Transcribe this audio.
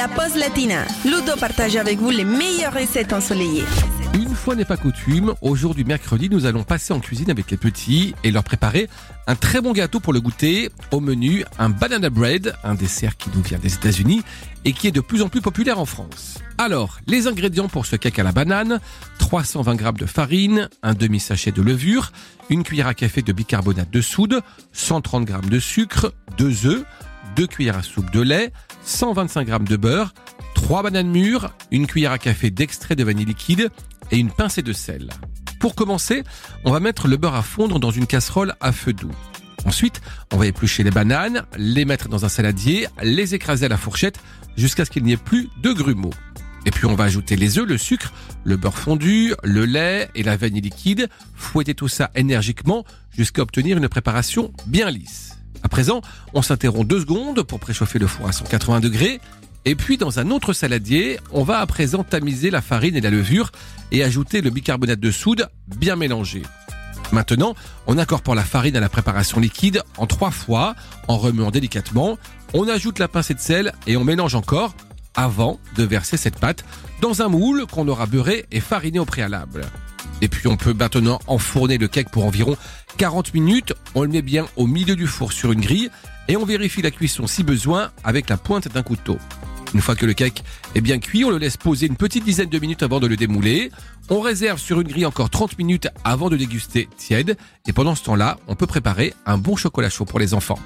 La pause latina. Ludo partage avec vous les meilleures recettes ensoleillées. Une fois n'est pas coutume, au jour du mercredi, nous allons passer en cuisine avec les petits et leur préparer un très bon gâteau pour le goûter. Au menu, un banana bread, un dessert qui nous vient des États-Unis et qui est de plus en plus populaire en France. Alors, les ingrédients pour ce cake à la banane 320 g de farine, un demi-sachet de levure, une cuillère à café de bicarbonate de soude, 130 g de sucre, 2 œufs, 2 cuillères à soupe de lait, 125 g de beurre, 3 bananes mûres, une cuillère à café d'extrait de vanille liquide et une pincée de sel. Pour commencer, on va mettre le beurre à fondre dans une casserole à feu doux. Ensuite, on va éplucher les bananes, les mettre dans un saladier, les écraser à la fourchette jusqu'à ce qu'il n'y ait plus de grumeaux. Et puis on va ajouter les œufs, le sucre, le beurre fondu, le lait et la vanille liquide, fouetter tout ça énergiquement jusqu'à obtenir une préparation bien lisse. À présent, on s'interrompt deux secondes pour préchauffer le four à 180 degrés. Et puis dans un autre saladier, on va à présent tamiser la farine et la levure et ajouter le bicarbonate de soude bien mélangé. Maintenant, on incorpore la farine à la préparation liquide en trois fois en remuant délicatement. On ajoute la pincée de sel et on mélange encore avant de verser cette pâte dans un moule qu'on aura beurré et fariné au préalable. Et puis on peut maintenant enfourner le cake pour environ 40 minutes. On le met bien au milieu du four sur une grille et on vérifie la cuisson si besoin avec la pointe d'un couteau. Une fois que le cake est bien cuit, on le laisse poser une petite dizaine de minutes avant de le démouler. On réserve sur une grille encore 30 minutes avant de déguster tiède. Et pendant ce temps-là, on peut préparer un bon chocolat chaud pour les enfants.